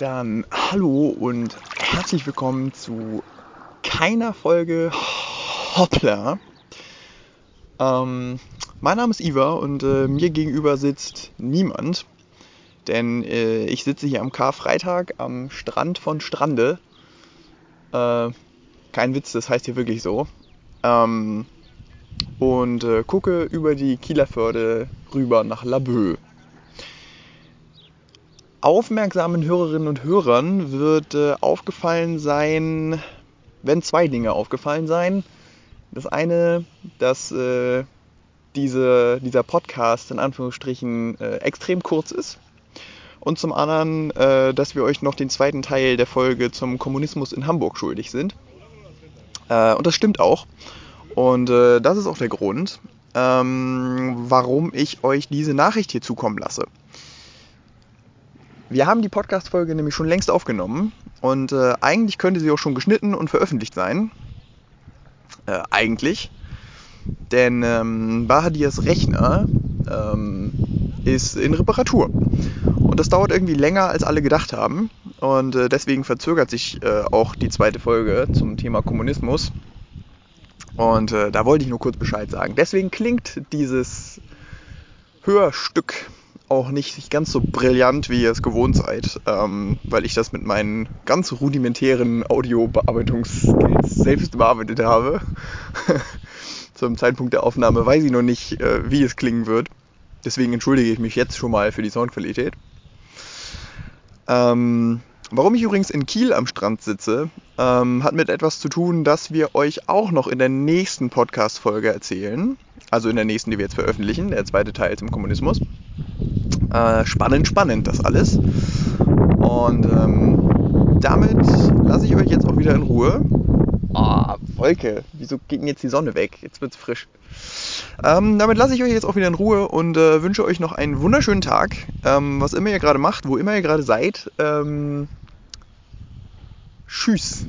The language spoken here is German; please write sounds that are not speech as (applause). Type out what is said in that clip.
Dann hallo und herzlich willkommen zu keiner Folge Hoppla. Ähm, mein Name ist Iva und äh, mir gegenüber sitzt niemand, denn äh, ich sitze hier am Karfreitag am Strand von Strande. Äh, kein Witz, das heißt hier wirklich so. Ähm, und äh, gucke über die Kieler Förde rüber nach Laboe aufmerksamen Hörerinnen und Hörern wird äh, aufgefallen sein, wenn zwei Dinge aufgefallen sein. Das eine, dass äh, diese, dieser Podcast in Anführungsstrichen äh, extrem kurz ist. Und zum anderen, äh, dass wir euch noch den zweiten Teil der Folge zum Kommunismus in Hamburg schuldig sind. Äh, und das stimmt auch. Und äh, das ist auch der Grund, ähm, warum ich euch diese Nachricht hier zukommen lasse. Wir haben die Podcast-Folge nämlich schon längst aufgenommen und äh, eigentlich könnte sie auch schon geschnitten und veröffentlicht sein. Äh, eigentlich. Denn ähm, Bahadias Rechner ähm, ist in Reparatur. Und das dauert irgendwie länger, als alle gedacht haben. Und äh, deswegen verzögert sich äh, auch die zweite Folge zum Thema Kommunismus. Und äh, da wollte ich nur kurz Bescheid sagen. Deswegen klingt dieses Hörstück auch nicht ganz so brillant, wie ihr es gewohnt seid, ähm, weil ich das mit meinen ganz rudimentären Audiobearbeitungsskills selbst bearbeitet habe. (laughs) Zum Zeitpunkt der Aufnahme weiß ich noch nicht, äh, wie es klingen wird. Deswegen entschuldige ich mich jetzt schon mal für die Soundqualität. Ähm, warum ich übrigens in Kiel am Strand sitze, ähm, hat mit etwas zu tun, das wir euch auch noch in der nächsten Podcast-Folge erzählen. Also in der nächsten, die wir jetzt veröffentlichen, der zweite Teil zum Kommunismus. Äh, spannend, spannend das alles. Und ähm, damit lasse ich euch jetzt auch wieder in Ruhe. Ah, Wolke, wieso geht denn jetzt die Sonne weg? Jetzt wird's frisch. Ähm, damit lasse ich euch jetzt auch wieder in Ruhe und äh, wünsche euch noch einen wunderschönen Tag. Ähm, was immer ihr gerade macht, wo immer ihr gerade seid. Ähm, tschüss.